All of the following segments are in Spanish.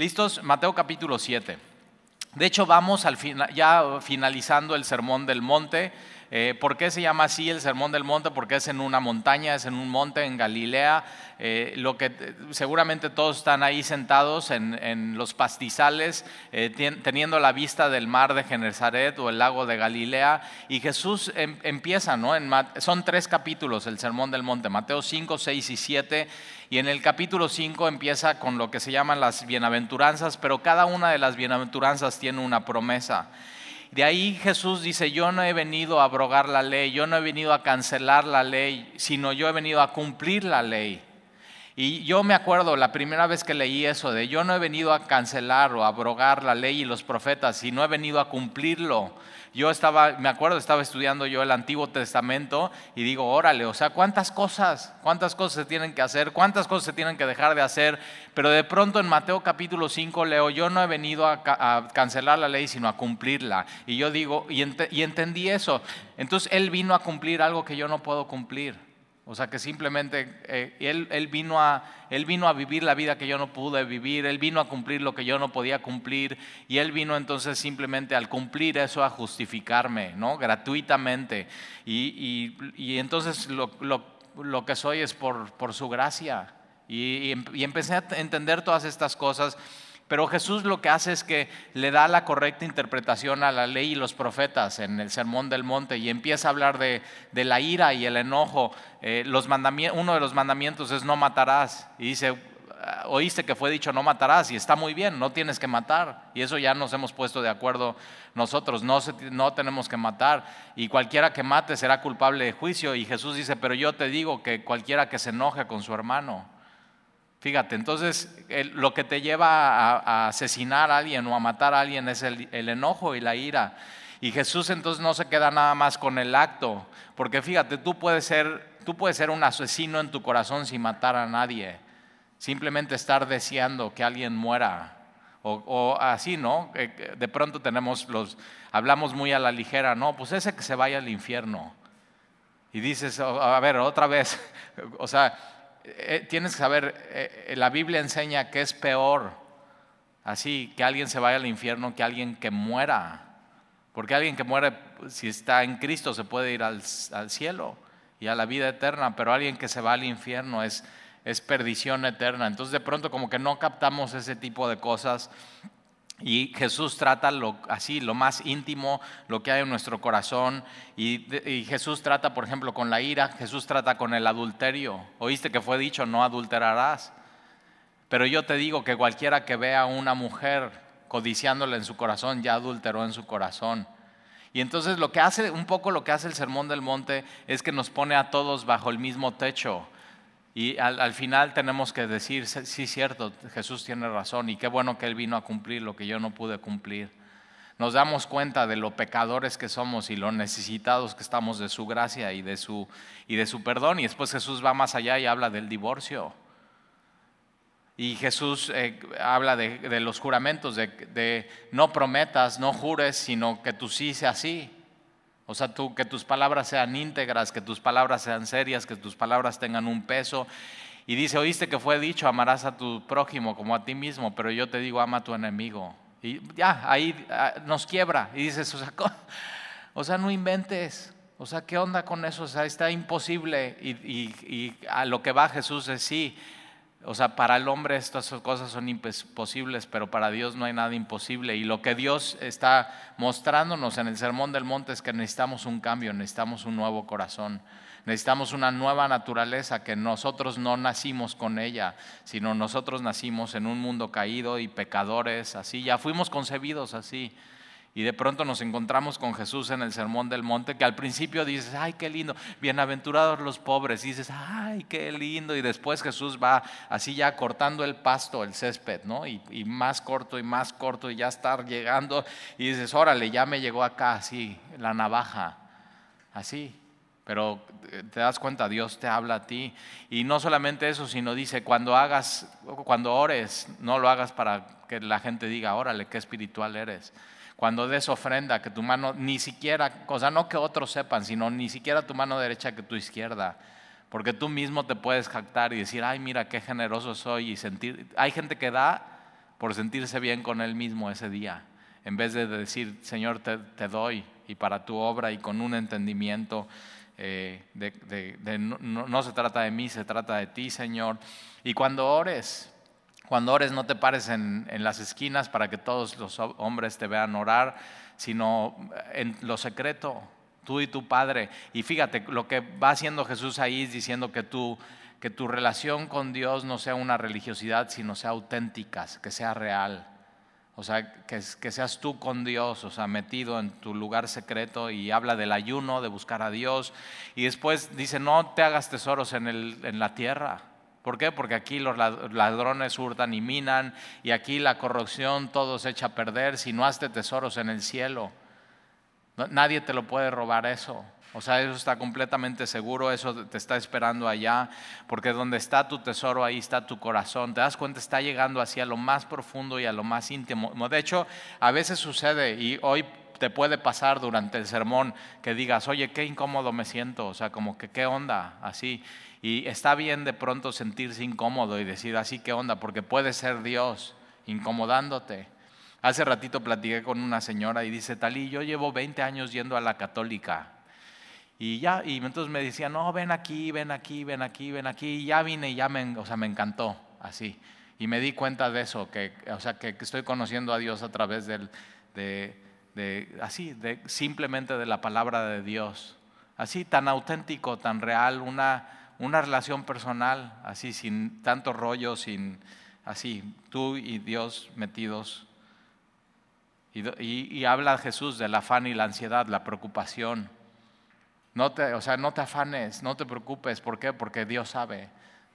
¿Listos? Mateo capítulo 7. De hecho, vamos al ya finalizando el sermón del monte. Eh, ¿Por qué se llama así el Sermón del Monte? Porque es en una montaña, es en un monte en Galilea. Eh, lo que seguramente todos están ahí sentados en, los pastizales, eh, teniendo la vista del mar de Genezaret o el lago de Galilea. Y Jesús em, empieza, ¿no? son tres capítulos el Sermón del Monte, Mateo 5, 6 y 7. Y en el capítulo 5 empieza con lo que se llaman las bienaventuranzas, pero cada una de las bienaventuranzas tiene una promesa. De ahí Jesús dice, yo no he venido a abrogar la ley, yo no he venido a cancelar la ley, sino yo he venido a cumplir la ley. Y yo me acuerdo la primera vez que leí eso de yo no he venido a cancelar o abrogar la ley y los profetas, sino he venido a cumplirlo. Yo estaba, me acuerdo, estaba estudiando yo el Antiguo Testamento y digo, órale, o sea, cuántas cosas, cuántas cosas se tienen que hacer, cuántas cosas se tienen que dejar de hacer, pero de pronto en Mateo capítulo 5 leo, yo no he venido a, cancelar la ley, sino a cumplirla. Y yo digo, y entendí eso. Entonces Él vino a cumplir algo que yo no puedo cumplir. O sea que simplemente eh, él, vino a, él vino a vivir la vida que yo no pude vivir, Él vino a cumplir lo que yo no podía cumplir y Él vino entonces simplemente al cumplir eso a justificarme, ¿no? Gratuitamente. Y, entonces lo, que soy es por, por su gracia. y empecé a entender todas estas cosas pero Jesús lo que hace es que le da la correcta interpretación a la ley y los profetas en el Sermón del Monte y empieza a hablar de, la ira y el enojo. Eh, los uno de los mandamientos es no matarás. Y dice, ah, oíste que fue dicho no matarás y está muy bien, no tienes que matar. Y eso ya nos hemos puesto de acuerdo nosotros, no, no tenemos que matar. Y cualquiera que mate será culpable de juicio. Y Jesús dice, pero yo te digo que cualquiera que se enoje con su hermano Fíjate, entonces lo que te lleva a, asesinar a alguien o a matar a alguien es el, enojo y la ira. Y Jesús entonces no se queda nada más con el acto, porque fíjate, tú puedes ser, tú puedes ser un asesino en tu corazón sin matar a nadie, simplemente estar deseando que alguien muera. O, así, ¿no? De pronto tenemos los, hablamos muy a la ligera, no, pues ese que se vaya al infierno. Y dices, a ver, otra vez, o sea, eh, tienes que saber, eh, la Biblia enseña que es peor así que alguien se vaya al infierno que alguien que muera. Porque alguien que muere, si está en Cristo, se puede ir al, cielo y a la vida eterna, pero alguien que se va al infierno es perdición eterna. Entonces de pronto como que no captamos ese tipo de cosas y Jesús trata lo, así, lo más íntimo, lo que hay en nuestro corazón. Y, Jesús trata, por ejemplo, con la ira, Jesús trata con el adulterio. Oíste que fue dicho, no adulterarás. Pero yo te digo que cualquiera que vea a una mujer codiciándola en su corazón, ya adulteró en su corazón. Y entonces lo que hace, un poco lo que hace el Sermón del Monte es que nos pone a todos bajo el mismo techo. Y al, final tenemos que decir, sí, cierto, Jesús tiene razón y qué bueno que Él vino a cumplir lo que yo no pude cumplir. Nos damos cuenta de lo pecadores que somos y lo necesitados que estamos de su gracia y de su, y de su perdón. Y después Jesús va más allá y habla del divorcio. Y Jesús eh, habla de, los juramentos, de, de no prometas, no jures, sino que tú sí sea así. O sea, tú, que tus palabras sean íntegras, que tus palabras sean serias, que tus palabras tengan un peso. Y dice, oíste que fue dicho, amarás a tu prójimo como a ti mismo, pero yo te digo, ama a tu enemigo. Y ya, ahí ah, nos quiebra. Y dices, o sea, o sea, no inventes. O sea, ¿qué onda con eso? O sea, está imposible. Y, y a lo que va Jesús es sí. O sea, para el hombre estas cosas son imposibles, pero para Dios no hay nada imposible. Y lo que Dios está mostrándonos en el Sermón del Monte es que necesitamos un cambio, necesitamos un nuevo corazón, necesitamos una nueva naturaleza, que nosotros no nacimos con ella, sino nosotros nacimos en un mundo caído y pecadores, así, ya fuimos concebidos así. Y de pronto nos encontramos con Jesús en el Sermón del Monte, que al principio dices, ay, qué lindo, bienaventurados los pobres. Y dices, ay, qué lindo. Y después Jesús va así ya cortando el pasto, el césped, ¿no? Y, más corto y más corto y ya estar llegando. Y dices, órale, ya me llegó acá, así, la navaja, así. Pero eh, te das cuenta, Dios te habla a ti. Y no solamente eso, sino dice, cuando hagas, cuando ores, no lo hagas para que la gente diga, órale, qué espiritual eres cuando des ofrenda, que tu mano ni siquiera, cosa no que otros sepan, sino ni siquiera tu mano derecha que tu izquierda, porque tú mismo te puedes jactar y decir, ay, mira qué generoso soy y sentir, hay gente que da por sentirse bien con él mismo ese día, en vez de decir, Señor, te, doy y para tu obra y con un entendimiento eh, de, no, se trata de mí, se trata de ti, Señor. Y cuando ores, cuando ores no te pares en, las esquinas para que todos los hombres te vean orar, sino en lo secreto, tú y tu Padre. Y fíjate, lo que va haciendo Jesús ahí es diciendo que tú que tu relación con Dios no sea una religiosidad, sino sea auténtica, que sea real. O sea, que, que, seas tú con Dios, o sea, metido en tu lugar secreto y habla del ayuno, de buscar a Dios. Y después dice, no te hagas tesoros en, el, en la tierra. ¿Por qué? Porque aquí los ladrones hurtan y minan y aquí la corrupción todo se echa a perder. Si no haces tesoros en el cielo, nadie te lo puede robar eso. O sea, eso está completamente seguro, eso te está esperando allá, porque donde está tu tesoro, ahí está tu corazón. Te das cuenta, está llegando hacia lo más profundo y a lo más íntimo. De hecho, a veces sucede, y hoy te puede pasar durante el sermón, que digas, oye, qué incómodo me siento, o sea, como que qué onda, así. Y está bien de pronto sentirse incómodo y decir, así, qué onda, porque puede ser Dios incomodándote. Hace ratito platiqué con una señora y dice, Talí, yo llevo 20 años yendo a la católica. Y ya, y entonces me decía, no, ven aquí, ven aquí, ven aquí, ven aquí. Y ya vine y ya me, o sea, me encantó, así. Y me di cuenta de eso, que, o sea, que, estoy conociendo a Dios a través del, de, así, simplemente de la palabra de Dios. Así, tan auténtico, tan real, una, una relación personal, así, sin tanto rollo, sin, así, tú y Dios metidos. Y, y, y habla Jesús del afán y la ansiedad, la preocupación no te, o sea, no te afanes, no te preocupes. ¿Por qué? Porque Dios sabe.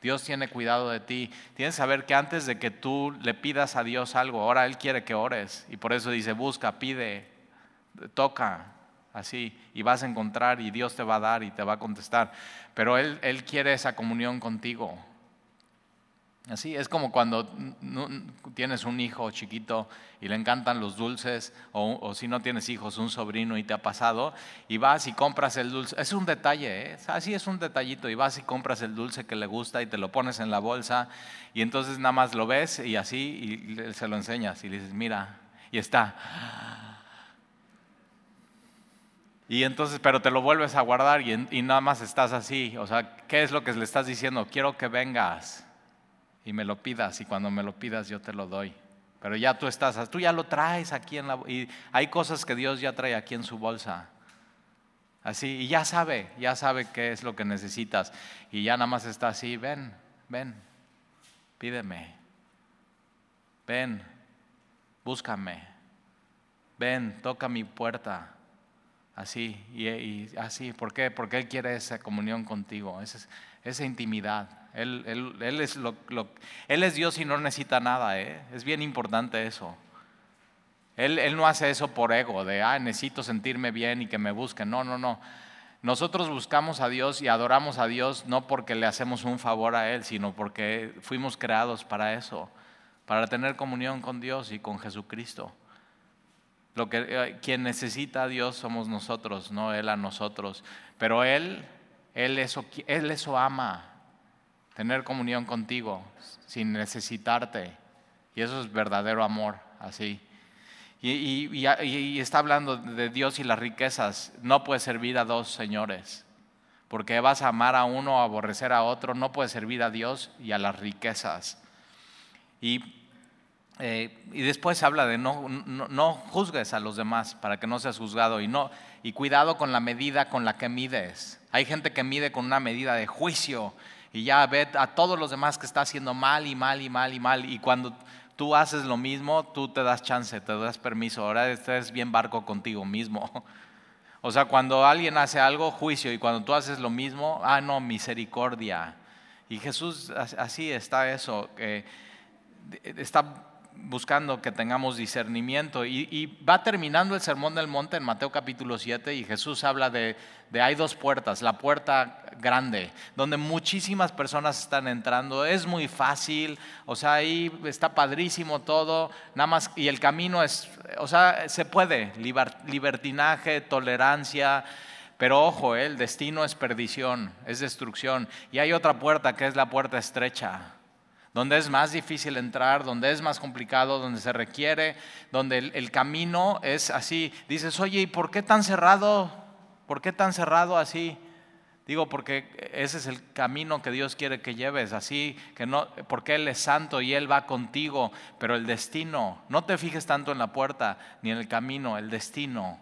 Dios tiene cuidado de ti. Tienes que saber que antes de que tú le pidas a Dios algo, ahora Él quiere que ores. Y por eso dice, busca, pide, toca, así. Y vas a encontrar y Dios te va a dar y te va a contestar. Pero Él, Él quiere esa comunión contigo. Así es como cuando tienes un hijo chiquito y le encantan los dulces, o, si no tienes hijos, un sobrino y te ha pasado, y vas y compras el dulce. Es un detalle, ¿eh? así es un detallito, y vas y compras el dulce que le gusta y te lo pones en la bolsa, y entonces nada más lo ves y así y se lo enseñas y le dices, mira, y está. Y entonces, pero te lo vuelves a guardar y, y nada más estás así. O sea, ¿qué es lo que le estás diciendo? Quiero que vengas y me lo pidas y cuando me lo pidas yo te lo doy. Pero ya tú estás, tú ya lo traes aquí en la y hay cosas que Dios ya trae aquí en su bolsa. Así, y ya sabe, ya sabe qué es lo que necesitas. Y ya nada más está así, ven, ven, pídeme, ven, búscame, ven, toca mi puerta. Así, y, así, ¿por qué? Porque Él quiere esa comunión contigo, esa, esa intimidad. Él, es Dios y no necesita nada, ¿eh? es bien importante eso. Él, él, no hace eso por ego, de, ah, necesito sentirme bien y que me busquen. No, no, no. Nosotros buscamos a Dios y adoramos a Dios no porque le hacemos un favor a Él, sino porque fuimos creados para eso, para tener comunión con Dios y con Jesucristo. Lo que, eh, quien necesita a Dios somos nosotros, no Él a nosotros. Pero Él, Él eso, él eso ama tener comunión contigo sin necesitarte. Y eso es verdadero amor, así. Y, está hablando de Dios y las riquezas. No puedes servir a dos señores, porque vas a amar a uno o aborrecer a otro. No puedes servir a Dios y a las riquezas. Y, eh, después habla de no, no, no, juzgues a los demás para que no seas juzgado y, no, y cuidado con la medida con la que mides. Hay gente que mide con una medida de juicio y ya ve a todos los demás que está haciendo mal y mal y mal y mal. Y cuando tú haces lo mismo, tú te das chance, te das permiso. Ahora estás bien barco contigo mismo. O sea, cuando alguien hace algo, juicio. Y cuando tú haces lo mismo, ah, no, misericordia. Y Jesús, así está eso. está buscando que tengamos discernimiento. Y, va terminando el sermón del monte en Mateo capítulo 7 y Jesús habla de, hay dos puertas, la puerta grande, donde muchísimas personas están entrando, es muy fácil, o sea, ahí está padrísimo todo, nada más, y el camino es, o sea, se puede, libertinaje, tolerancia. Pero ojo, eh, el destino es perdición, es destrucción. Y hay otra puerta que es la puerta estrecha, donde es más difícil entrar, donde es más complicado, donde se requiere, donde el, camino es así. Dices, oye, ¿y por qué tan cerrado? ¿Por qué tan cerrado así? Digo, porque ese es el camino que Dios quiere que lleves, así que no, porque Él es santo y Él va contigo, pero el destino, no te fijes tanto en la puerta ni en el camino, el destino,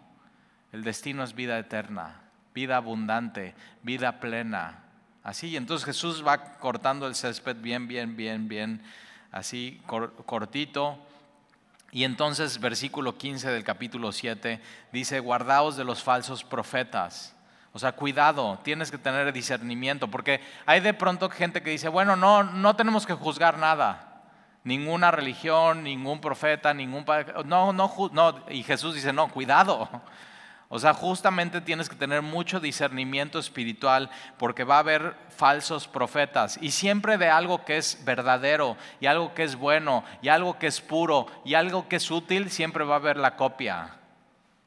el destino es vida eterna, vida abundante, vida plena, Así, entonces Jesús va cortando el césped bien, bien, bien, bien, así cortito. Y entonces versículo 15 del capítulo 7 dice, guardaos de los falsos profetas. O sea, cuidado, tienes que tener discernimiento, porque hay de pronto gente que dice, bueno, no, no tenemos que juzgar nada, ninguna religión, ningún profeta, ningún... No, no, no, y Jesús dice, no, cuidado, o sea, justamente tienes que tener mucho discernimiento espiritual porque va a haber falsos profetas y siempre de algo que es verdadero y algo que es bueno y algo que es puro y algo que es útil, siempre va a haber la copia.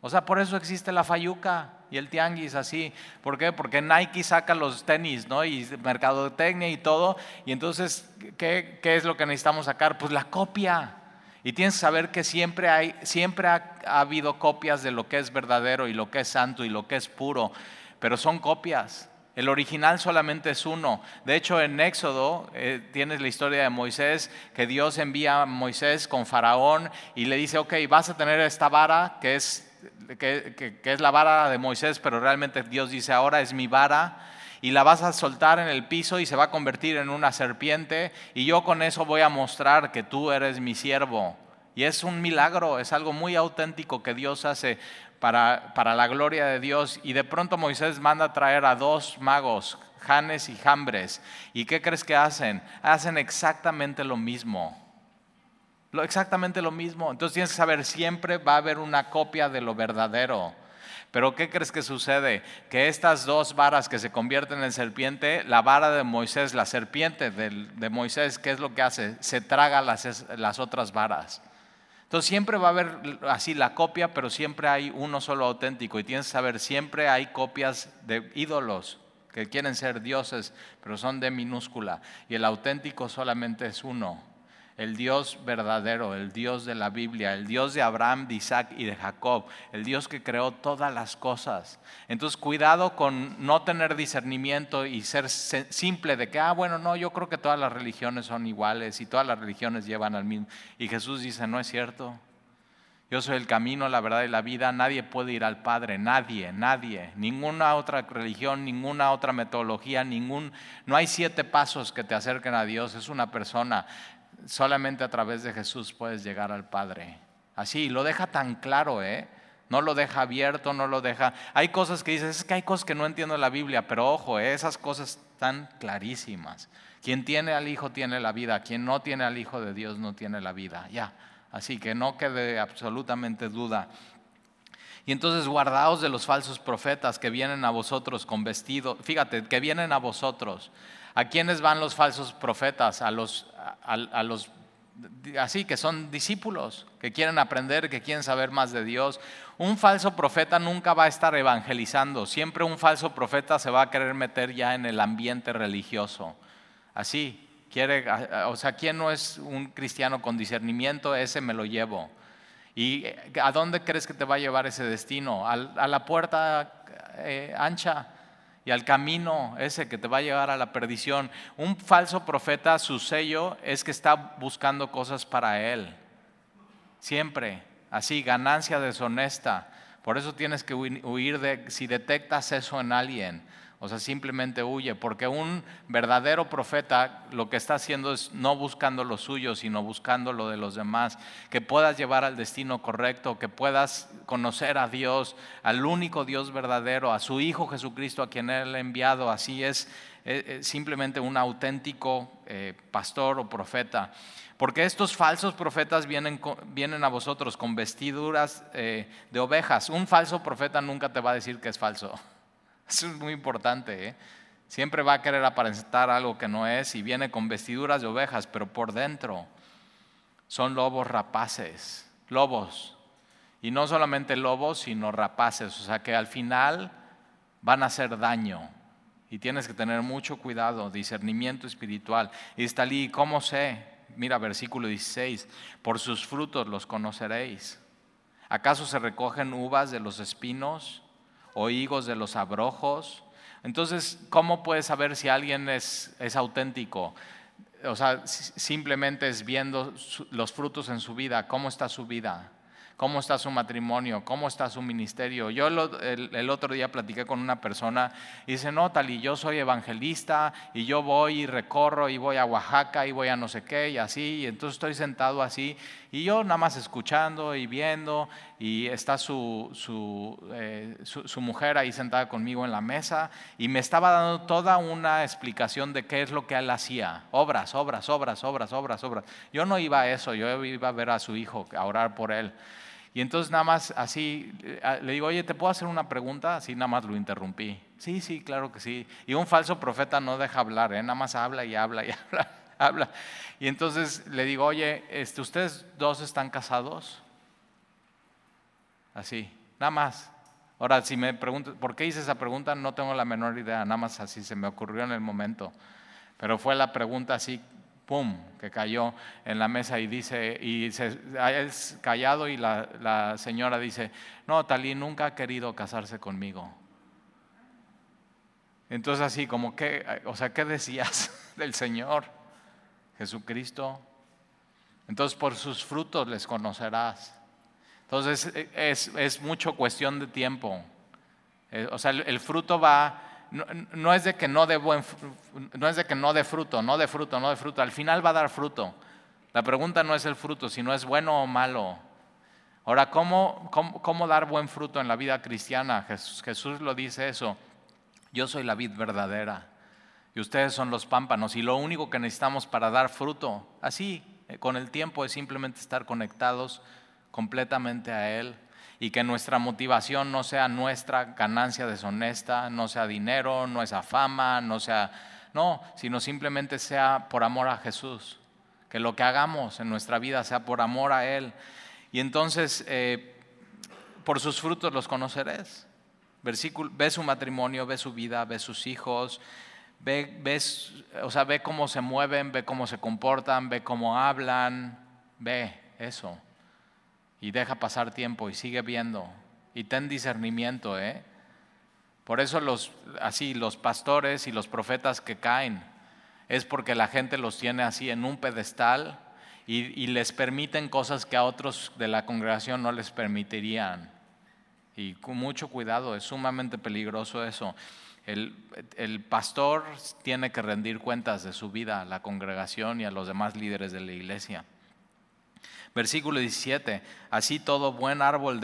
O sea, por eso existe la fayuca y el tianguis así. ¿Por qué? Porque Nike saca los tenis, ¿no? Y mercadotecnia y todo. Y entonces, ¿qué, qué es lo que necesitamos sacar? Pues la copia. Y tienes que saber que siempre, hay, siempre ha, habido copias de lo que es verdadero y lo que es santo y lo que es puro, pero son copias. El original solamente es uno. De hecho, en Éxodo eh, tienes la historia de Moisés, que Dios envía a Moisés con Faraón y le dice, ok, vas a tener esta vara, que es, que es la vara de Moisés, pero realmente Dios dice, ahora es mi vara y la vas a soltar en el piso y se va a convertir en una serpiente y yo con eso voy a mostrar que tú eres mi siervo. Y es un milagro, es algo muy auténtico que Dios hace para, para la gloria de Dios. Y de pronto Moisés manda a traer a dos magos, Janes y Jambres. ¿Y qué crees que hacen? Hacen exactamente lo mismo. Exactamente lo mismo. Entonces tienes que saber, siempre va a haber una copia de lo verdadero. Pero ¿qué crees que sucede? Que estas dos varas que se convierten en serpiente, la vara de Moisés, la serpiente de, Moisés, ¿qué es lo que hace? Se traga las, otras varas. Entonces siempre va a haber así la copia, pero siempre hay uno solo auténtico. Y tienes que saber, siempre hay copias de ídolos que quieren ser dioses, pero son de minúscula. Y el auténtico solamente es uno el Dios verdadero, el Dios de la Biblia, el Dios de Abraham, de Isaac y de Jacob, el Dios que creó todas las cosas. Entonces, cuidado con no tener discernimiento y ser simple de que, ah, bueno, no, yo creo que todas las religiones son iguales y todas las religiones llevan al mismo. Y Jesús dice, no es cierto. Yo soy el camino, la verdad y la vida. Nadie puede ir al Padre, nadie, nadie. Ninguna otra religión, ninguna otra metodología, ningún... No hay siete pasos que te acerquen a Dios, es una persona solamente a través de Jesús puedes llegar al Padre. Así, lo deja tan claro, ¿eh? No lo deja abierto, no lo deja... Hay cosas que dices, es que hay cosas que no entiendo en la Biblia, pero ojo, ¿eh? esas cosas están clarísimas. Quien tiene al Hijo tiene la vida, quien no tiene al Hijo de Dios no tiene la vida. Ya, así que no quede absolutamente duda. Y entonces guardaos de los falsos profetas que vienen a vosotros con vestido, fíjate, que vienen a vosotros. ¿A quiénes van los falsos profetas? A los, a, los así que son discípulos, que quieren aprender, que quieren saber más de Dios. Un falso profeta nunca va a estar evangelizando, siempre un falso profeta se va a querer meter ya en el ambiente religioso. Así, quiere, o sea, ¿quién no es un cristiano con discernimiento? Ese me lo llevo. ¿Y a dónde crees que te va a llevar ese destino? A, la puerta eh, ancha y al camino ese que te va a llevar a la perdición. Un falso profeta, su sello es que está buscando cosas para él. Siempre, así, ganancia deshonesta. Por eso tienes que huir de, si detectas eso en alguien, o sea, simplemente huye, porque un verdadero profeta lo que está haciendo es no buscando lo suyo, sino buscando lo de los demás, que puedas llevar al destino correcto, que puedas conocer a Dios, al único Dios verdadero, a su Hijo Jesucristo a quien Él ha enviado. Así es, eh, eh, simplemente un auténtico eh, pastor o profeta. Porque estos falsos profetas vienen, vienen a vosotros con vestiduras de ovejas. Un falso profeta nunca te va a decir que es falso. Eso es muy importante. ¿eh? Siempre va a querer aparentar algo que no es y viene con vestiduras de ovejas, pero por dentro son lobos rapaces, lobos. Y no solamente lobos, sino rapaces. O sea que al final van a hacer daño. Y tienes que tener mucho cuidado, discernimiento espiritual. Y está allí, ¿cómo sé? Mira, versículo 16, por sus frutos los conoceréis. ¿Acaso se recogen uvas de los espinos o higos de los abrojos? Entonces, ¿cómo puedes saber si alguien es, es auténtico? O sea, simplemente es viendo los frutos en su vida, cómo está su vida cómo está su matrimonio, cómo está su ministerio. Yo el, otro día platiqué con una persona y dice, no, tal, y yo soy evangelista y yo voy y recorro y voy a Oaxaca y voy a no sé qué y así, y entonces estoy sentado así y yo nada más escuchando y viendo y está su, su, eh, su mujer ahí sentada conmigo en la mesa y me estaba dando toda una explicación de qué es lo que él hacía, obras, obras, obras, obras, obras, obras. Yo no iba a eso, yo iba a ver a su hijo, a orar por él. Y entonces nada más así, eh, le digo, oye, ¿te puedo hacer una pregunta? Así nada más lo interrumpí. Sí, sí, claro que sí. Y un falso profeta no deja hablar, ¿eh? nada más habla y habla y habla, habla. Y entonces le digo, oye, este, ¿ustedes dos están casados? Así, nada más. Ahora, si me preguntas, ¿por qué hice esa pregunta? No tengo la menor idea, nada más así se me ocurrió en el momento. Pero fue la pregunta así ¡pum!, que cayó en la mesa y dice, y se, es callado y la, señora dice, no, Talí nunca ha querido casarse conmigo. Entonces así como que, o sea, ¿qué decías del Señor Jesucristo? Entonces por sus frutos les conocerás. Entonces es, es mucho cuestión de tiempo. Eh, o sea, el fruto va no, es de que no de buen, no es de que no dé fruto, no de fruto, no de fruto. Al final va a dar fruto. La pregunta no es el fruto, sino es bueno o malo. Ahora, ¿cómo, cómo, dar buen fruto en la vida cristiana? Jesús, Jesús lo dice eso. Yo soy la vid verdadera y ustedes son los pámpanos y lo único que necesitamos para dar fruto, así, eh, con el tiempo, es simplemente estar conectados completamente a Él y que nuestra motivación no sea nuestra ganancia deshonesta, no sea dinero, no sea fama, no sea, no, sino simplemente sea por amor a Jesús, que lo que hagamos en nuestra vida sea por amor a Él. Y entonces, eh, por sus frutos los conoceréis. Versículo, ve su matrimonio, ve su vida, ve sus hijos, ve, ves, o sea, ve cómo se mueven, ve cómo se comportan, ve cómo hablan, ve eso y deja pasar tiempo y sigue viendo y ten discernimiento, ¿eh? Por eso los así los pastores y los profetas que caen es porque la gente los tiene así en un pedestal y, les permiten cosas que a otros de la congregación no les permitirían. Y con mucho cuidado, es sumamente peligroso eso. El, el, pastor tiene que rendir cuentas de su vida a la congregación y a los demás líderes de la iglesia. Versículo 17, así todo buen árbol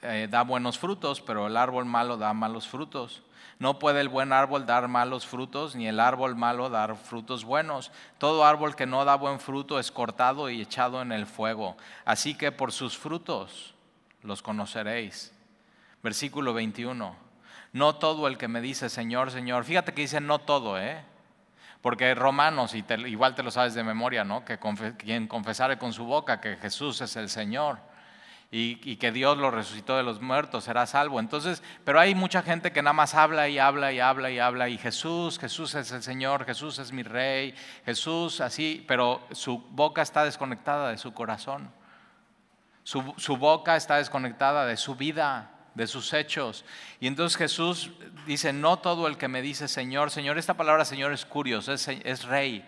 eh, da buenos frutos, pero el árbol malo da malos frutos. No puede el buen árbol dar malos frutos, ni el árbol malo dar frutos buenos. Todo árbol que no da buen fruto es cortado y echado en el fuego. Así que por sus frutos los conoceréis. Versículo 21. No todo el que me dice Señor, Señor, fíjate que dice no todo, ¿eh? Porque Romanos, y igual te lo sabes de memoria, ¿no? Que quien confesare con su boca que Jesús es el Señor y, que Dios lo resucitó de los muertos será salvo. Entonces, pero hay mucha gente que nada más habla y habla y habla y habla y Jesús, Jesús es el Señor, Jesús es mi Rey, Jesús así, pero su boca está desconectada de su corazón. Su, boca está desconectada de su vida de sus hechos. Y entonces Jesús dice, no todo el que me dice Señor, Señor, esta palabra Señor es curioso, es, es rey,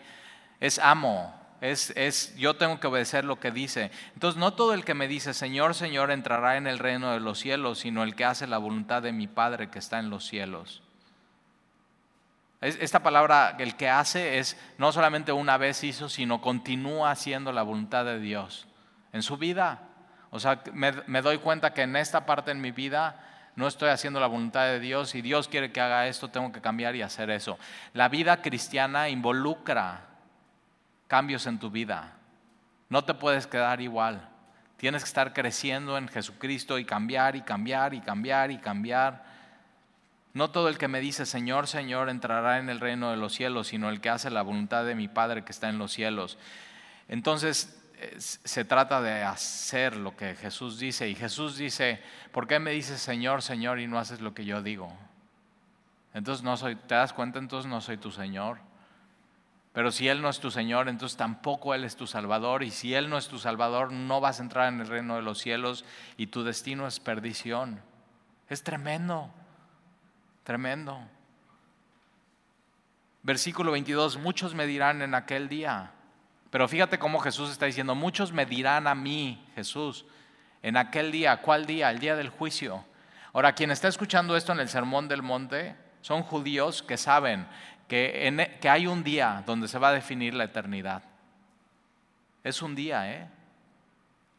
es amo, es, es, yo tengo que obedecer lo que dice. Entonces no todo el que me dice Señor, Señor entrará en el reino de los cielos, sino el que hace la voluntad de mi Padre que está en los cielos. Esta palabra, el que hace, es no solamente una vez hizo, sino continúa haciendo la voluntad de Dios en su vida. O sea, me, doy cuenta que en esta parte en mi vida no estoy haciendo la voluntad de Dios y Dios quiere que haga esto, tengo que cambiar y hacer eso. La vida cristiana involucra cambios en tu vida. No te puedes quedar igual. Tienes que estar creciendo en Jesucristo y cambiar y cambiar y cambiar y cambiar. No todo el que me dice Señor, Señor entrará en el reino de los cielos, sino el que hace la voluntad de mi Padre que está en los cielos. Entonces, se trata de hacer lo que Jesús dice. Y Jesús dice, ¿por qué me dices Señor, Señor y no haces lo que yo digo? Entonces no soy, ¿te das cuenta? Entonces no soy tu Señor. Pero si Él no es tu Señor, entonces tampoco Él es tu Salvador. Y si Él no es tu Salvador, no vas a entrar en el reino de los cielos y tu destino es perdición. Es tremendo, tremendo. Versículo 22, muchos me dirán en aquel día. Pero fíjate cómo Jesús está diciendo, muchos me dirán a mí, Jesús, en aquel día, ¿cuál día? El día del juicio. Ahora, quien está escuchando esto en el Sermón del Monte son judíos que saben que, e, que hay un día donde se va a definir la eternidad. Es un día, ¿eh?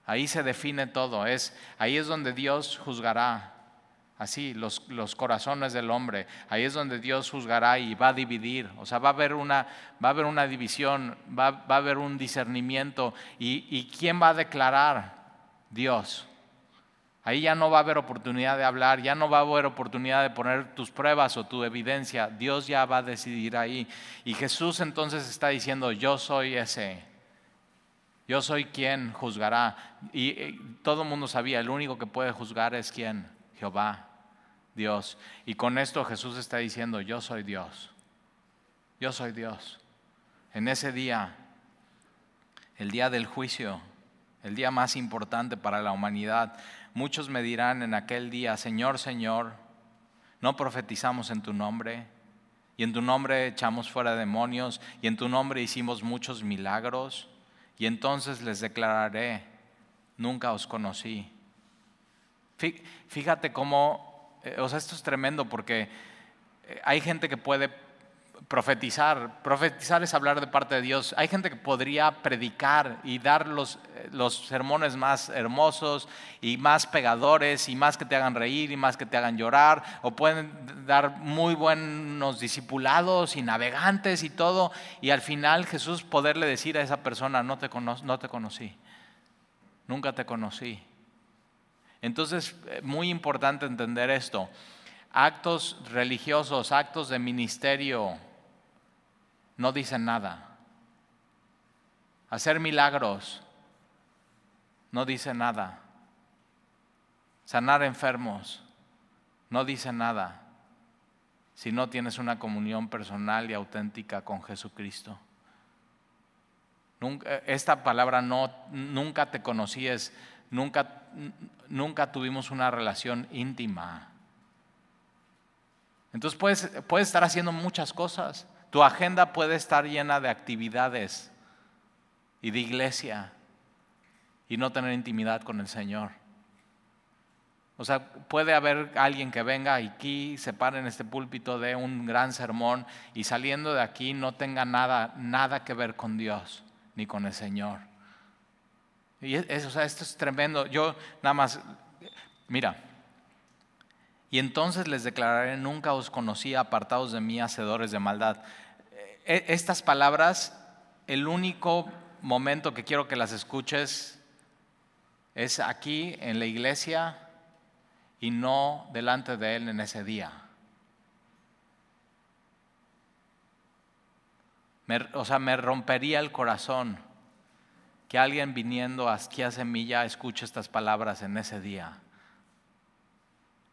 Ahí se define todo. Es, ahí es donde Dios juzgará. Así, los, los, corazones del hombre. Ahí es donde Dios juzgará y va a dividir. O sea, va a haber una, va a haber una división, va, va a haber un discernimiento. ¿Y, ¿Y quién va a declarar? Dios. Ahí ya no va a haber oportunidad de hablar, ya no va a haber oportunidad de poner tus pruebas o tu evidencia. Dios ya va a decidir ahí. Y Jesús entonces está diciendo, yo soy ese. Yo soy quien juzgará. Y, todo el mundo sabía, el único que puede juzgar es quién? Jehová, Dios. Y con esto Jesús está diciendo, yo soy Dios. Yo soy Dios. En ese día, el día del juicio, el día más importante para la humanidad, Muchos me dirán en aquel día, Señor, Señor, no profetizamos en tu nombre, y en tu nombre echamos fuera demonios, y en tu nombre hicimos muchos milagros, y entonces les declararé, nunca os conocí. Fíjate cómo, eh, o sea, esto es tremendo porque eh, hay gente que puede profetizar. Profetizar es hablar de parte de Dios. Hay gente que podría predicar y dar los, los, sermones más hermosos y más pegadores y más que te hagan reír y más que te hagan llorar. O pueden dar muy buenos discipulados y navegantes y todo. Y al final Jesús poderle decir a esa persona, no te, no te conocí. Nunca te conocí. Entonces, eh, muy importante entender esto actos religiosos, actos de ministerio, no dicen nada. Hacer milagros no dice nada. Sanar enfermos no dice nada si no tienes una comunión personal y auténtica con Jesucristo. esta palabra no, nunca te conocí nunca, nunca tuvimos una relación íntima. Entonces puedes, puedes estar haciendo muchas cosas. Tu agenda puede estar llena de actividades y de iglesia y no tener intimidad con el Señor. O sea, puede haber alguien que venga aquí, se pare en este púlpito de un gran sermón y saliendo de aquí no tenga nada, nada que ver con Dios ni con el Señor. Y eso, o sea, esto es tremendo. Yo nada más, mira, y entonces les declararé, nunca os conocí, apartados de mí, hacedores de maldad. E, estas palabras, el único momento que quiero que las escuches es aquí en la iglesia y no delante de Él en ese día. o sea, me rompería el corazón que alguien viniendo a Semilla escuche estas palabras en ese día.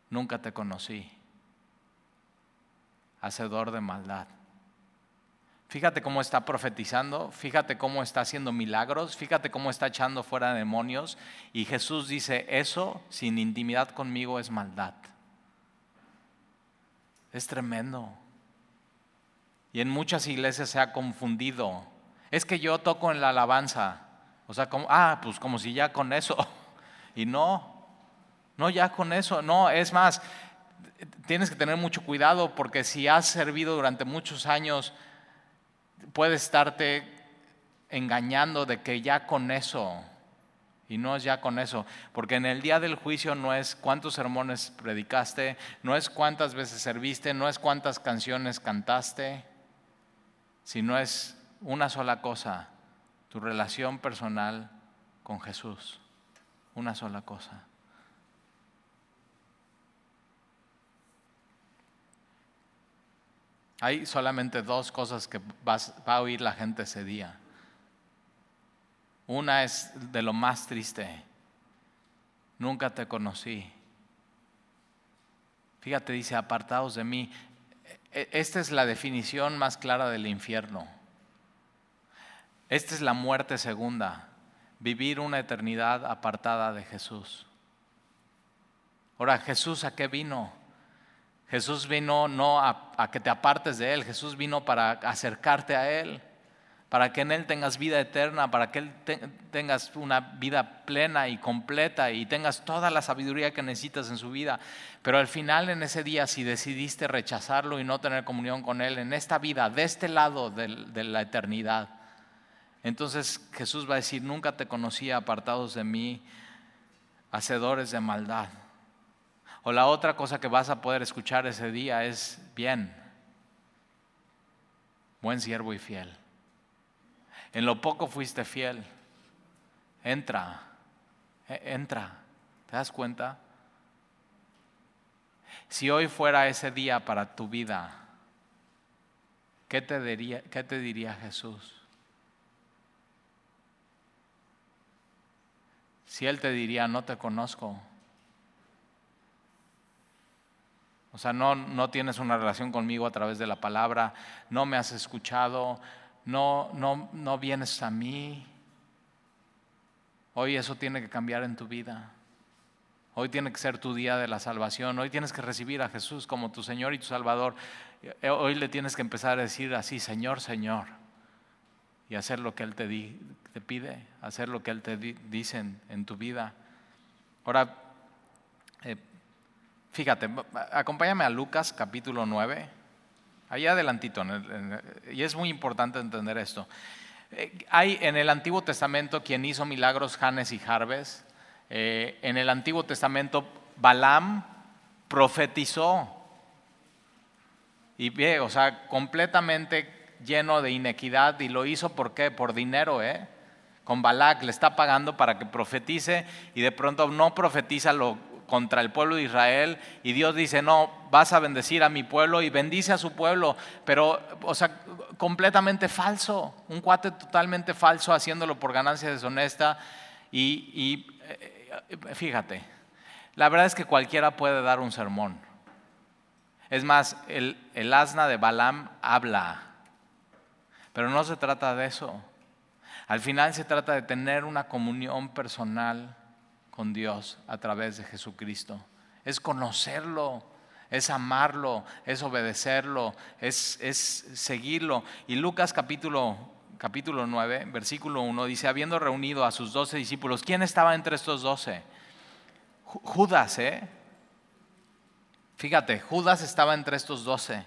Nunca te conocí, hacedor de maldad. Fíjate cómo está profetizando, fíjate cómo está haciendo milagros, fíjate cómo está echando fuera demonios. Y Jesús dice, eso sin intimidad conmigo es maldad. Es tremendo. Y en muchas iglesias se ha confundido. Es que yo toco en la alabanza. O sea, como, ah, pues como si ya con eso. Y no, no ya con eso. No, es más, tienes que tener mucho cuidado porque si has servido durante muchos años puede estarte engañando de que ya con eso, y no es ya con eso, porque en el día del juicio no es cuántos sermones predicaste, no es cuántas veces serviste, no es cuántas canciones cantaste, sino es una sola cosa, tu relación personal con Jesús, una sola cosa. Hay solamente dos cosas que va a oír la gente ese día. Una es de lo más triste. Nunca te conocí. Fíjate, dice, apartados de mí. E, esta es la definición más clara del infierno. Esta es la muerte segunda, vivir una eternidad apartada de Jesús. Ahora, Jesús a qué vino? Jesús vino no a, que te apartes de Él, Jesús vino para acercarte a Él, para que en Él tengas vida eterna, para que Él tengas una vida plena y completa y tengas toda la sabiduría que necesitas en su vida. Pero al final en ese día, si decidiste rechazarlo y no tener comunión con Él, en esta vida, de este lado de la eternidad, entonces Jesús va a decir, nunca te conocí apartados de mí, hacedores de maldad. O la otra cosa que vas a poder escuchar ese día es, bien, buen siervo y fiel. En lo poco fuiste fiel. Entra, e, entra. ¿Te das cuenta? Si hoy fuera ese día para tu vida, ¿qué te diría, qué te diría Jesús? Si Él te diría, no te conozco. O sea, no, no tienes una relación conmigo a través de la palabra, no me has escuchado, no, no, no vienes a mí. Hoy eso tiene que cambiar en tu vida. Hoy tiene que ser tu día de la salvación. Hoy tienes que recibir a Jesús como tu Señor y tu Salvador. Hoy le tienes que empezar a decir así, Señor, Señor. Y hacer lo que Él te, di, te pide, hacer lo que Él te dice en, tu vida. Ahora, eh, fíjate, acompáñame a Lucas capítulo 9, allá adelantito, y es muy importante entender esto. Eh, hay en el Antiguo Testamento quien hizo milagros, Janes y Jarbes. Eh, en el Antiguo Testamento, Balaam profetizó. Y ve, o sea, completamente lleno de inequidad y lo hizo ¿por qué? Por dinero, ¿eh? Con Balak le está pagando para que profetice y de pronto no profetiza lo contra el pueblo de Israel y Dios dice, no, vas a bendecir a mi pueblo y bendice a su pueblo, pero, o sea, completamente falso, un cuate totalmente falso haciéndolo por ganancia deshonesta y, eh, fíjate, la verdad es que cualquiera puede dar un sermón. Es más, el, el asna de Balaam habla, pero no se trata de eso. Al final se trata de tener una comunión personal con Dios a través de Jesucristo. Es conocerlo, es amarlo, es obedecerlo, es, es seguirlo. Y Lucas capítulo, capítulo 9, versículo 1 dice, habiendo reunido a sus doce discípulos, ¿quién estaba entre estos doce? Judas, ¿eh? Fíjate, Judas estaba entre estos doce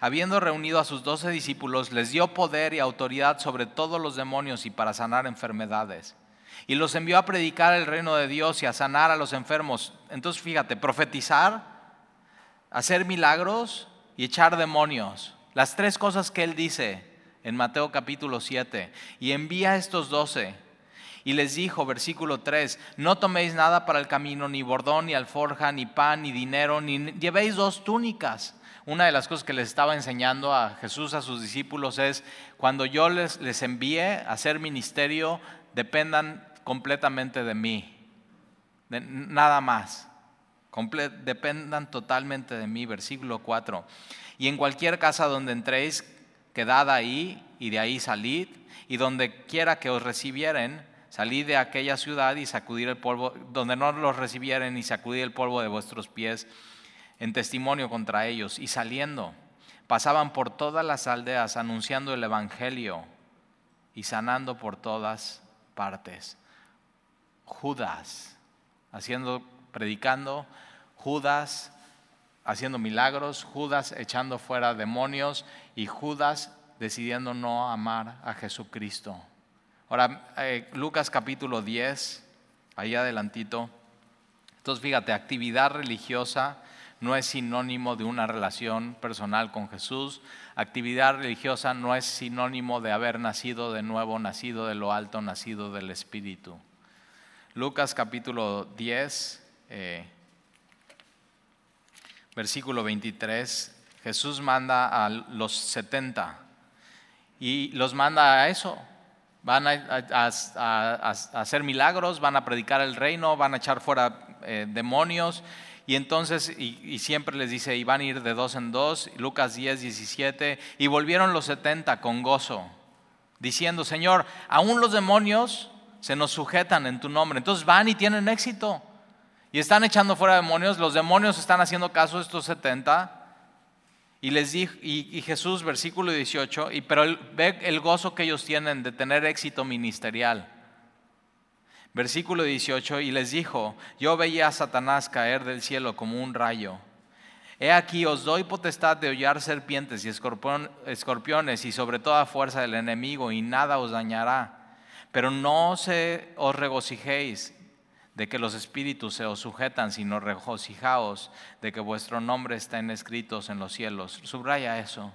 habiendo reunido a sus doce discípulos, les dio poder y autoridad sobre todos los demonios y para sanar enfermedades. Y los envió a predicar el reino de Dios y a sanar a los enfermos. Entonces fíjate, profetizar, hacer milagros y echar demonios. Las tres cosas que él dice en Mateo capítulo 7. Y envía a estos doce. Y les dijo, versículo 3, no toméis nada para el camino, ni bordón, ni alforja, ni pan, ni dinero, ni llevéis dos túnicas una de las cosas que les estaba enseñando a Jesús, a sus discípulos, es cuando yo les, les envíe a hacer ministerio, dependan completamente de mí, de nada más. dependan totalmente de mí, versículo 4. Y en cualquier casa donde entréis, quedad ahí y de ahí salid, y donde quiera que os recibieren, salid de aquella ciudad y sacudir el polvo, donde no los recibieren y sacudir el polvo de vuestros pies en testimonio contra ellos y saliendo pasaban por todas las aldeas anunciando el Evangelio y sanando por todas partes. Judas haciendo, predicando, Judas haciendo milagros, Judas echando fuera demonios y Judas decidiendo no amar a Jesucristo. Ahora, eh, Lucas capítulo 10, ahí adelantito. Entonces, fíjate, actividad religiosa no es sinónimo de una relación personal con Jesús. Actividad religiosa no es sinónimo de haber nacido de nuevo, nacido de lo alto, nacido del Espíritu. Lucas capítulo 10, eh, versículo 23, Jesús manda a los 70 y los manda a eso. Van a, hacer milagros, van a predicar el reino, van a echar fuera eh, demonios. Y entonces, y, siempre les dice, y van a ir de dos en dos, Lucas 10, 17, y volvieron los 70 con gozo, diciendo, Señor, aún los demonios se nos sujetan en tu nombre. Entonces van y tienen éxito. Y están echando fuera demonios, los demonios están haciendo caso a estos 70. Y les dijo, y, Jesús, versículo 18, y, pero ve el gozo que ellos tienen de tener éxito ministerial. Versículo 18, y les dijo, yo veía a Satanás caer del cielo como un rayo. He aquí os doy potestad de hollar serpientes y escorpiones y sobre toda fuerza del enemigo y nada os dañará. Pero no se os regocijéis de que los espíritus se os sujetan, sino regocijaos de que vuestro nombre está escritos en los cielos. Subraya eso.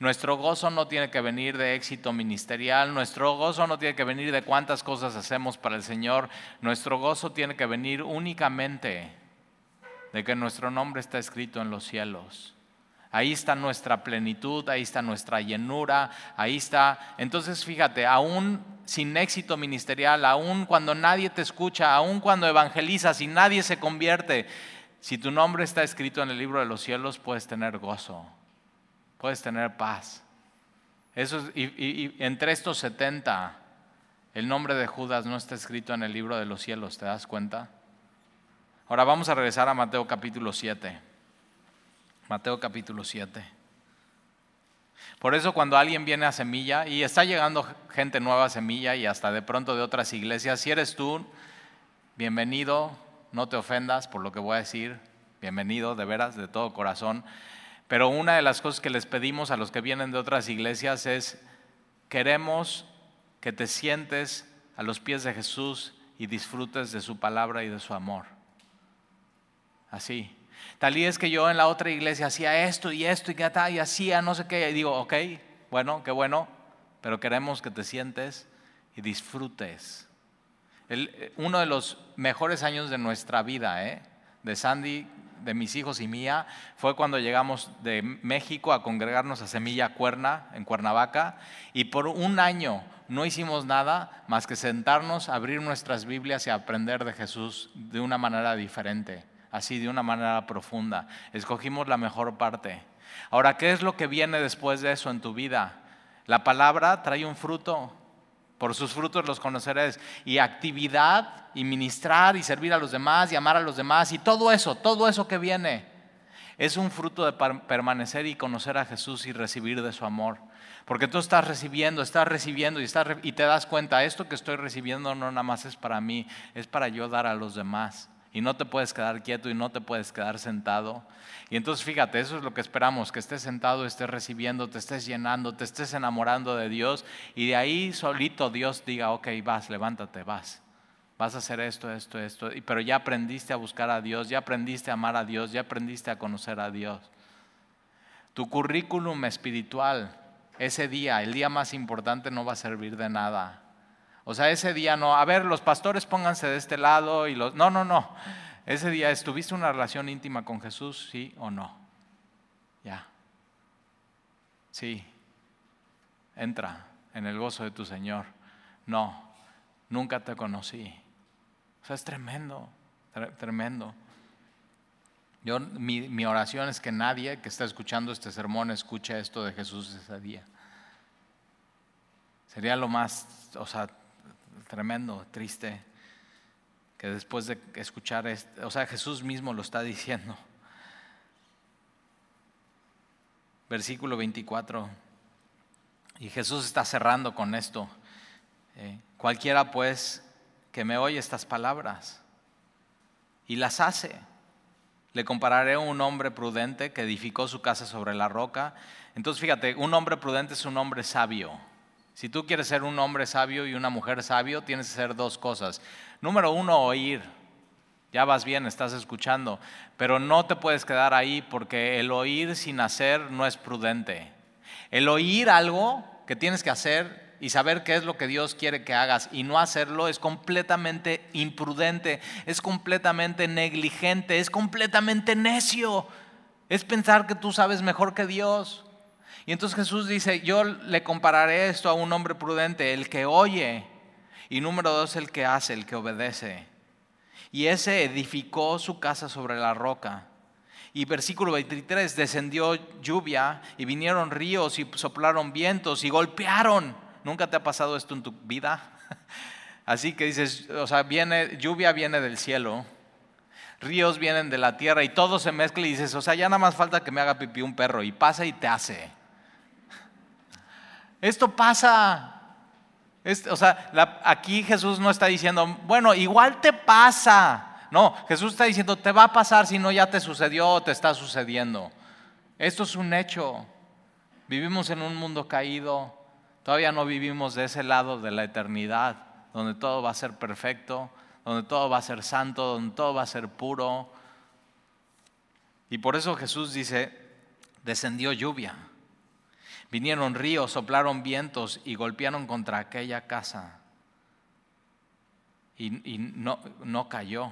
Nuestro gozo no tiene que venir de éxito ministerial, nuestro gozo no tiene que venir de cuántas cosas hacemos para el Señor, nuestro gozo tiene que venir únicamente de que nuestro nombre está escrito en los cielos. Ahí está nuestra plenitud, ahí está nuestra llenura, ahí está. Entonces fíjate, aún sin éxito ministerial, aún cuando nadie te escucha, aún cuando evangelizas y nadie se convierte, si tu nombre está escrito en el libro de los cielos, puedes tener gozo puedes tener paz. Eso, y, entre estos 70, el nombre de Judas no está escrito en el libro de los cielos, ¿te das cuenta? Ahora vamos a regresar a Mateo capítulo 7. Mateo capítulo 7. Por eso cuando alguien viene a Semilla y está llegando gente nueva a Semilla y hasta de pronto de otras iglesias, si eres tú, bienvenido, no te ofendas por lo que voy a decir, bienvenido de veras, de todo corazón. Pero una de las cosas que les pedimos a los que vienen de otras iglesias es, queremos que te sientes a los pies de Jesús y disfrutes de su palabra y de su amor. Así. Tal y es que yo en la otra iglesia hacía esto y esto y, y hacía no sé qué. Y digo, ok, bueno, qué bueno, pero queremos que te sientes y disfrutes. uno de los mejores años de nuestra vida, ¿eh? de Sandy de mis hijos y mía fue cuando llegamos de México a congregarnos a Semilla Cuerna, en Cuernavaca, y por un año no hicimos nada más que sentarnos, abrir nuestras Biblias y aprender de Jesús de una manera diferente, así de una manera profunda. Escogimos la mejor parte. Ahora, ¿qué es lo que viene después de eso en tu vida? La palabra trae un fruto, por sus frutos los conoceréis. Y actividad, y ministrar, y servir a los demás, y amar a los demás, y todo eso, todo eso que viene, es un fruto de permanecer y conocer a Jesús y recibir de su amor. Porque tú estás recibiendo, estás recibiendo y, estás, y te das cuenta, esto que estoy recibiendo no nada más es para mí, es para yo dar a los demás. Y no te puedes quedar quieto y no te puedes quedar sentado. Y entonces fíjate, eso es lo que esperamos, que estés sentado, estés recibiendo, te estés llenando, te estés enamorando de Dios y de ahí solito Dios diga, ok, vas, levántate, vas. Vas a hacer esto, esto, esto. Pero ya aprendiste a buscar a Dios, ya aprendiste a amar a Dios, ya aprendiste a conocer a Dios. Tu currículum espiritual, ese día, el día más importante, no va a servir de nada. O sea, ese día no, a ver, los pastores pónganse de este lado y los... No, no, no. Ese día, ¿estuviste una relación íntima con Jesús? Sí o no. Ya. Sí. Entra en el gozo de tu Señor. No, nunca te conocí. O sea, es tremendo, tremendo. Yo, mi, mi, oración es que nadie que está escuchando este sermón escuche esto de Jesús ese día. Sería lo más, o sea, tremendo, triste, que después de escuchar, esto, o sea, Jesús mismo lo está diciendo. Versículo 24. Y Jesús está cerrando con esto. Eh, cualquiera pues que me oye estas palabras y las hace. Le compararé a un hombre prudente que edificó su casa sobre la roca. Entonces fíjate, un hombre prudente es un hombre sabio. Si tú quieres ser un hombre sabio y una mujer sabio, tienes que hacer dos cosas. Número uno, oír. Ya vas bien, estás escuchando, pero no te puedes quedar ahí porque el oír sin hacer no es prudente. El oír algo que tienes que hacer y saber qué es lo que Dios quiere que hagas y no hacerlo es completamente imprudente, es completamente negligente, es completamente necio. Es pensar que tú sabes mejor que Dios. Y entonces Jesús dice, yo le compararé esto a un hombre prudente, el que oye, y número dos, el que hace, el que obedece. y ese edificó su casa sobre la roca. Y versículo 23, descendió lluvia y vinieron ríos y soplaron vientos y golpearon. ¿Nunca te ha pasado esto en tu vida? Así que dices, o sea, viene, lluvia viene del cielo, ríos vienen de la tierra y todo se mezcla y dices, o sea, ya nada más falta que me haga pipí un perro y pasa y te hace. Esto pasa. o sea, aquí Jesús no está diciendo, bueno, igual te pasa. No, Jesús está diciendo, te va a pasar si no ya te sucedió o te está sucediendo. Esto es un hecho. Vivimos en un mundo caído. Todavía no vivimos de ese lado de la eternidad, donde todo va a ser perfecto, donde todo va a ser santo, donde todo va a ser puro. Y por eso Jesús dice, descendió lluvia, vinieron ríos, soplaron vientos y golpearon contra aquella casa. Y, no, cayó.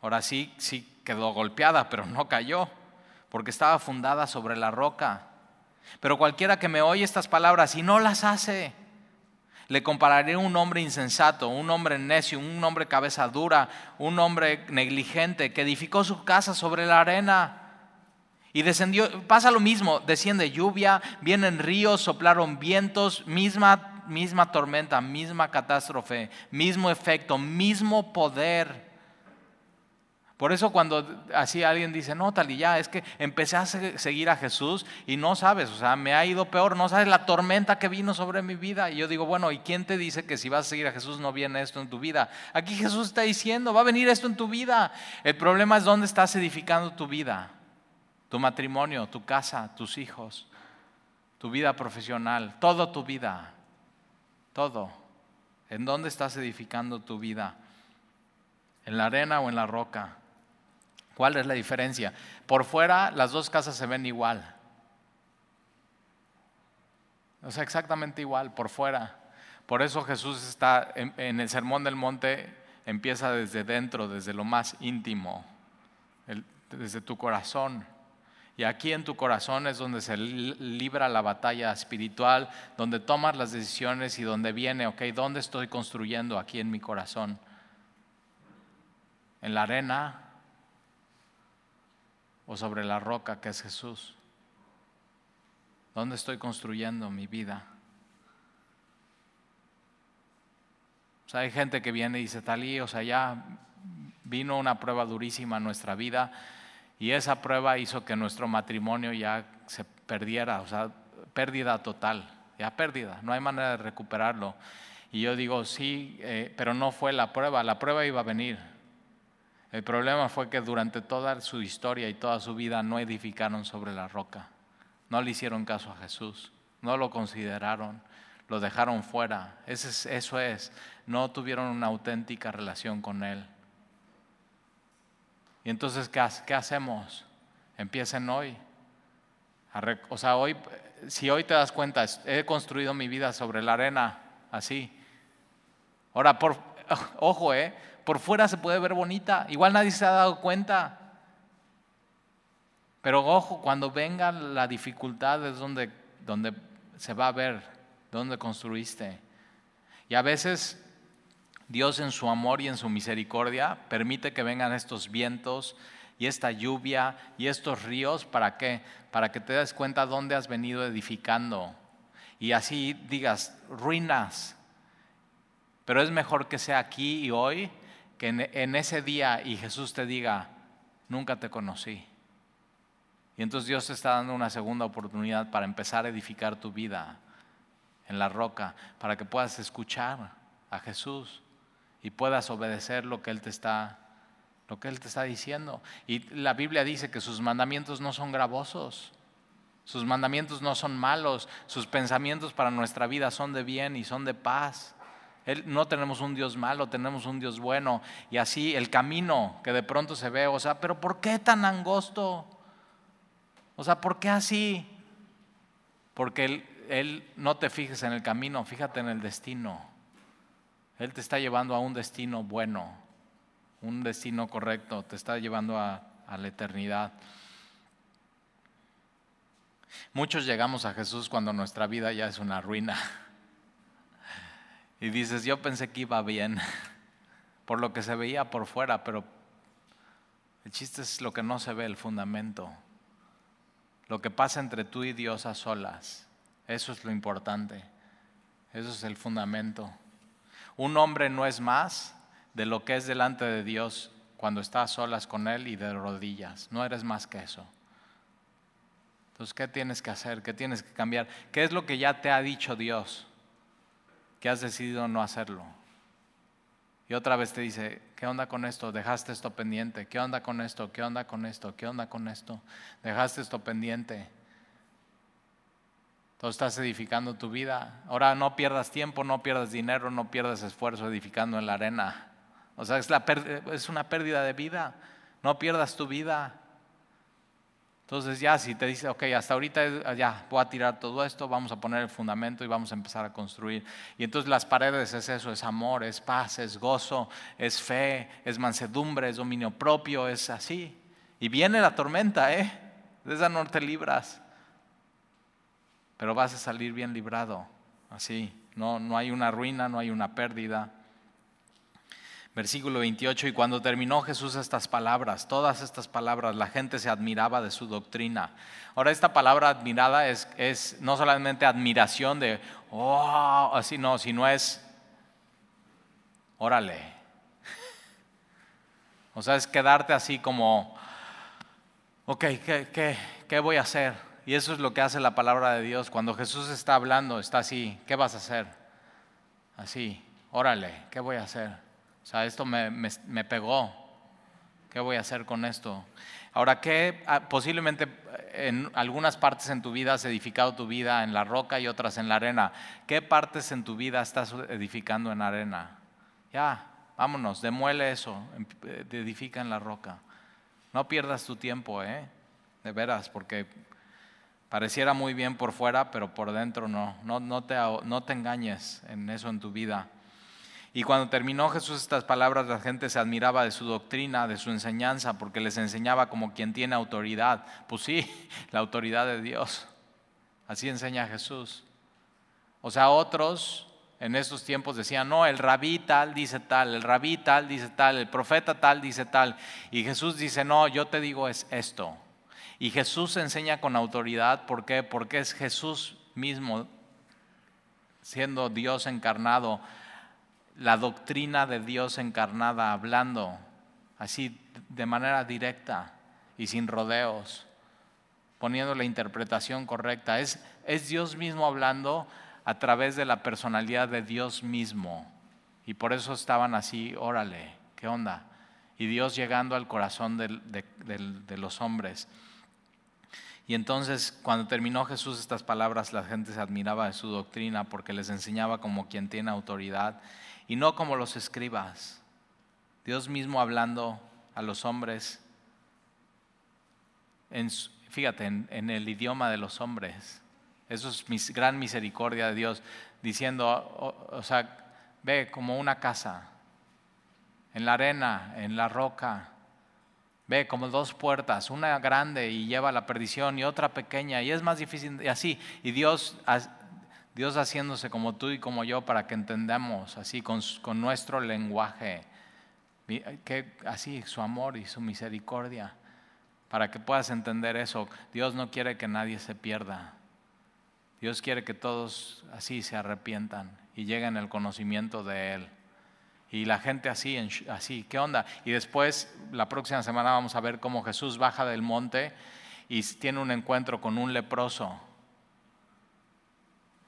Ahora sí, sí quedó golpeada, pero no cayó, porque estaba fundada sobre la roca. Pero cualquiera que me oye estas palabras y no las hace, le compararé a un hombre insensato, un hombre necio, un hombre cabeza dura, un hombre negligente que edificó su casa sobre la arena. Y descendió, pasa lo mismo, desciende lluvia, vienen ríos, soplaron vientos, misma, misma tormenta, misma catástrofe, mismo efecto, mismo poder. Por eso cuando así alguien dice, no, tal y ya, es que empecé a seguir a Jesús y no sabes, o sea, me ha ido peor, no sabes la tormenta que vino sobre mi vida. Y yo digo, bueno, ¿y quién te dice que si vas a seguir a Jesús no viene esto en tu vida? Aquí Jesús está diciendo, va a venir esto en tu vida. El problema es dónde estás edificando tu vida, tu matrimonio, tu casa, tus hijos, tu vida profesional, toda tu vida, todo. ¿En dónde estás edificando tu vida? ¿En la arena o en la roca? ¿Cuál es la diferencia? Por fuera las dos casas se ven igual. O sea, exactamente igual, por fuera. Por eso Jesús está en, el Sermón del Monte, empieza desde dentro, desde lo más íntimo, desde tu corazón. Y aquí en tu corazón es donde se libra la batalla espiritual, donde tomas las decisiones y donde viene, ok, ¿dónde estoy construyendo aquí en mi corazón? ¿En la arena o sobre la roca que es Jesús? ¿Dónde estoy construyendo mi vida? O sea, hay gente que viene y dice, Talí, o sea, ya vino una prueba durísima en nuestra vida y esa prueba hizo que nuestro matrimonio ya se perdiera, o sea, pérdida total, ya pérdida, no hay manera de recuperarlo. Y yo digo, sí, eh, pero no fue la prueba, la prueba iba a venir, el problema fue que durante toda su historia y toda su vida no edificaron sobre la roca. No le hicieron caso a Jesús. No lo consideraron. Lo dejaron fuera. Eso es, No tuvieron una auténtica relación con Él. Y entonces, ¿qué, hacemos? Empiecen hoy. o sea, hoy, si hoy te das cuenta, he construido mi vida sobre la arena, así. Ahora, por, ojo, eh, por fuera se puede ver bonita, igual nadie se ha dado cuenta. Pero ojo, cuando venga la dificultad es donde, donde se va a ver dónde construiste. Y a veces Dios en su amor y en su misericordia permite que vengan estos vientos y esta lluvia y estos ríos. ¿Para qué? Para que te des cuenta dónde has venido edificando. Y así digas, ruinas. Pero es mejor que sea aquí y hoy que en, ese día y Jesús te diga, nunca te conocí. Y entonces Dios te está dando una segunda oportunidad para empezar a edificar tu vida en la roca, para que puedas escuchar a Jesús y puedas obedecer lo que Él te está, lo que Él te está diciendo. Y la Biblia dice que sus mandamientos no son gravosos, sus mandamientos no son malos, sus pensamientos para nuestra vida son de bien y son de paz no tenemos un Dios malo, tenemos un Dios bueno. Y así el camino que de pronto se ve, o sea, pero ¿por qué tan angosto? O sea, ¿por qué así? Porque él, él no te fijes en el camino, fíjate en el destino. Él te está llevando a un destino bueno, un destino correcto, te está llevando a, la eternidad. Muchos llegamos a Jesús cuando nuestra vida ya es una ruina. Y dices, yo pensé que iba bien, por lo que se veía por fuera, pero el chiste es lo que no se ve, el fundamento. Lo que pasa entre tú y Dios a solas. Eso es lo importante. Eso es el fundamento. Un hombre no es más de lo que es delante de Dios cuando está a solas con Él y de rodillas. No eres más que eso. Entonces, ¿qué tienes que hacer? ¿Qué tienes que cambiar? ¿Qué es lo que ya te ha dicho Dios? Que has decidido no hacerlo. Y otra vez te dice, ¿qué onda con esto? Dejaste esto pendiente. ¿Qué onda con esto? ¿Qué onda con esto? ¿Qué onda con esto? Dejaste esto pendiente. Entonces estás edificando tu vida. Ahora no pierdas tiempo, no pierdas dinero, no pierdas esfuerzo edificando en la arena. O sea, es, la una pérdida de vida. No pierdas tu vida. Entonces ya si te dice, ok, hasta ahorita ya voy a tirar todo esto, vamos a poner el fundamento y vamos a empezar a construir. Y entonces las paredes es eso, es amor, es paz, es gozo, es fe, es mansedumbre, es dominio propio, es así. Y viene la tormenta, ¿eh? De esa no libras. Pero vas a salir bien librado, así. No, no hay una ruina, no hay una pérdida. Versículo 28, y cuando terminó Jesús estas palabras, todas estas palabras, la gente se admiraba de su doctrina. Ahora, esta palabra admirada es, es no solamente admiración de, oh, así no, sino es, órale. O sea, es quedarte así como, ok, ¿qué, qué, qué voy a hacer? Y eso es lo que hace la palabra de Dios. Cuando Jesús está hablando, está así, ¿qué vas a hacer? Así, órale, ¿qué voy a hacer? O sea, esto me, pegó. ¿Qué voy a hacer con esto? Ahora, ¿qué ah, posiblemente en algunas partes en tu vida has edificado tu vida en la roca y otras en la arena? ¿Qué partes en tu vida estás edificando en arena? Ya, vámonos, demuele eso, em, eh, edifica en la roca. No pierdas tu tiempo, ¿eh? De veras, porque pareciera muy bien por fuera, pero por dentro no. No, no, te, no te engañes en eso en tu vida. Y cuando terminó Jesús estas palabras, la gente se admiraba de su doctrina, de su enseñanza, porque les enseñaba como quien tiene autoridad. Pues sí, la autoridad de Dios. Así enseña Jesús. O sea, otros en estos tiempos decían, no, el rabí tal dice tal, el rabí tal dice tal, el profeta tal dice tal. Y Jesús dice, no, yo te digo es esto. Y Jesús enseña con autoridad, ¿por qué? Porque es Jesús mismo, siendo Dios encarnado, la doctrina de Dios encarnada, hablando así de manera directa y sin rodeos, poniendo la interpretación correcta. Es, es Dios mismo hablando a través de la personalidad de Dios mismo. Y por eso estaban así, órale, ¿qué onda? Y Dios llegando al corazón de los hombres. Y entonces cuando terminó Jesús estas palabras, la gente se admiraba de su doctrina porque les enseñaba como quien tiene autoridad y no como los escribas. Dios mismo hablando a los hombres, en, fíjate, en, el idioma de los hombres. Eso es gran misericordia de Dios, diciendo, o, sea, ve como una casa, en la arena, en la roca, ve como dos puertas, una grande y lleva a la perdición y otra pequeña y es más difícil y así. Y Dios Dios haciéndose como tú y como yo para que entendamos así con, nuestro lenguaje, que, así su amor y su misericordia, para que puedas entender eso. Dios no quiere que nadie se pierda. Dios quiere que todos así se arrepientan y lleguen al conocimiento de Él. Y la gente así, así, ¿qué onda? Y después, la próxima semana vamos a ver cómo Jesús baja del monte y tiene un encuentro con un leproso.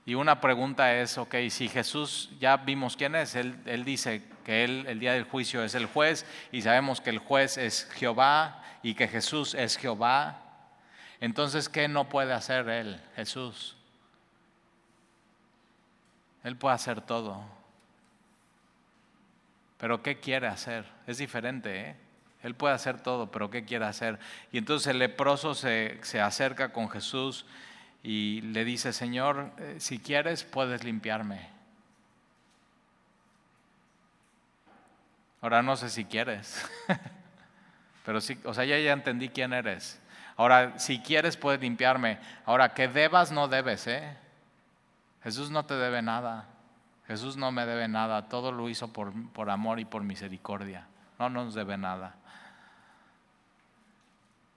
Y una pregunta es, ok, si Jesús ya vimos quién es, él, dice que él el día del juicio es el juez y sabemos que el juez es Jehová y que Jesús es Jehová, entonces ¿qué no puede hacer él, Jesús? Él puede hacer todo. Pero ¿qué quiere hacer? Es diferente, ¿eh? Él puede hacer todo, pero ¿qué quiere hacer? Y entonces el leproso se, se acerca con Jesús y le dice, Señor, eh, si quieres puedes limpiarme. Ahora no sé si quieres, pero sí, o sea, ya, ya entendí quién eres. Ahora, si quieres puedes limpiarme. Ahora, que debas no debes, ¿eh? Jesús no te debe nada. Jesús no me debe nada, todo lo hizo por, por amor y por misericordia. No nos debe nada.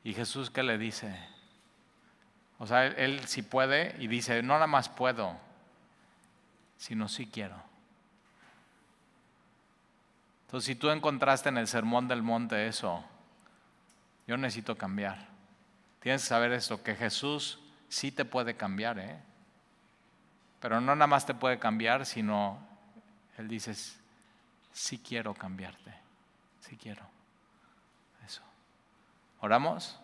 ¿Y Jesús qué le dice? O sea, él, sí puede y dice, no nada más puedo, sino sí quiero. Entonces, si tú encontraste en el Sermón del Monte eso, yo necesito cambiar. Tienes que saber esto, que Jesús sí te puede cambiar, ¿eh? Pero no nada más te puede cambiar, sino Él dice, sí quiero cambiarte, sí quiero. Eso. ¿Oramos?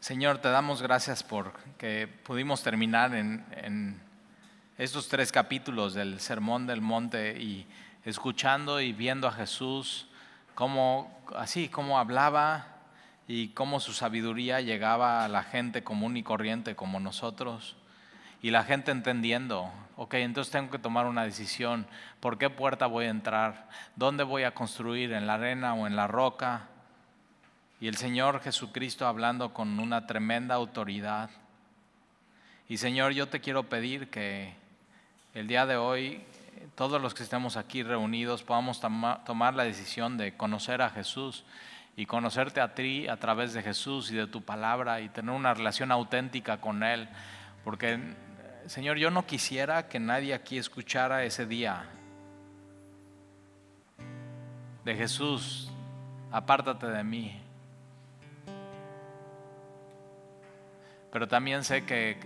Señor, te damos gracias por que pudimos terminar en, en estos tres capítulos del Sermón del Monte y escuchando y viendo a Jesús, cómo, así como hablaba y cómo su sabiduría llegaba a la gente común y corriente como nosotros. Y la gente entendiendo, ok, entonces tengo que tomar una decisión, ¿por qué puerta voy a entrar? ¿Dónde voy a construir? ¿En la arena o en la roca? Y el Señor Jesucristo hablando con una tremenda autoridad. Y Señor, yo te quiero pedir que el día de hoy todos los que estemos aquí reunidos podamos tomar la decisión de conocer a Jesús y conocerte a ti a través de Jesús y de tu palabra y tener una relación auténtica con Él. Porque, Señor, yo no quisiera que nadie aquí escuchara ese día de Jesús, apártate de mí. Pero también sé que,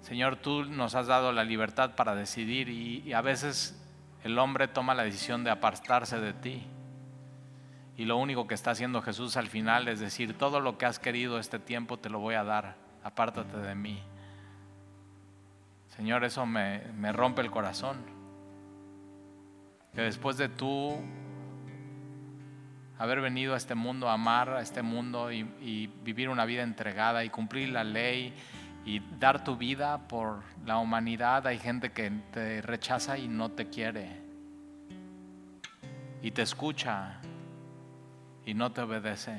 Señor, tú nos has dado la libertad para decidir y, y a veces el hombre toma la decisión de apartarse de ti. Y lo único que está haciendo Jesús al final es decir, todo lo que has querido este tiempo te lo voy a dar, apártate de mí. Señor, eso me, rompe el corazón. Que después de tú haber venido a este mundo, amar a este mundo y vivir una vida entregada y cumplir la ley y dar tu vida por la humanidad, hay gente que te rechaza y no te quiere. Y te escucha y no te obedece.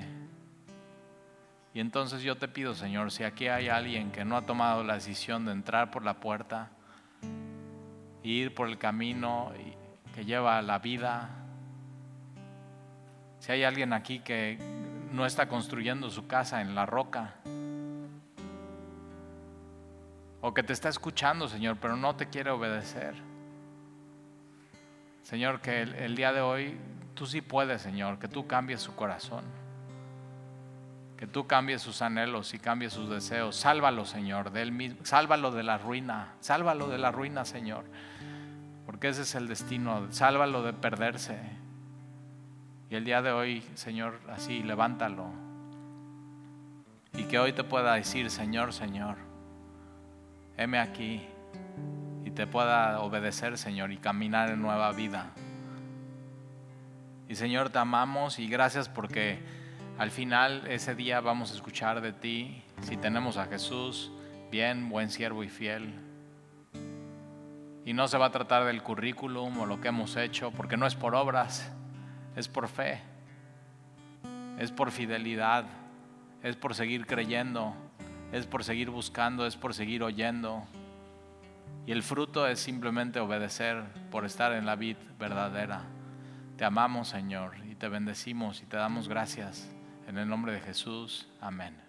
Y entonces yo te pido, Señor, si aquí hay alguien que no ha tomado la decisión de entrar por la puerta, ir por el camino que lleva a la vida, si hay alguien aquí que no está construyendo su casa en la roca, o que te está escuchando, Señor, pero no te quiere obedecer. Señor, que el, día de hoy Tú sí puedes, Señor, que tú cambies su corazón. Que tú cambies sus anhelos y cambies sus deseos. Sálvalo, Señor, de él mismo. Sálvalo de la ruina. Sálvalo de la ruina, Señor. Porque ese es el destino. Sálvalo de perderse. Y el día de hoy, Señor, así, levántalo. Y que hoy te pueda decir, Señor, Señor, heme aquí. Y te pueda obedecer, Señor, y caminar en nueva vida. Y Señor, te amamos y gracias porque al final ese día vamos a escuchar de ti. Si tenemos a Jesús, bien, buen siervo y fiel. Y no se va a tratar del currículum o lo que hemos hecho, porque no es por obras, es por fe, es por fidelidad, es por seguir creyendo, es por seguir buscando, es por seguir oyendo. Y el fruto es simplemente obedecer por estar en la vid verdadera. Te amamos, Señor, y te bendecimos y te damos gracias. En el nombre de Jesús. Amén.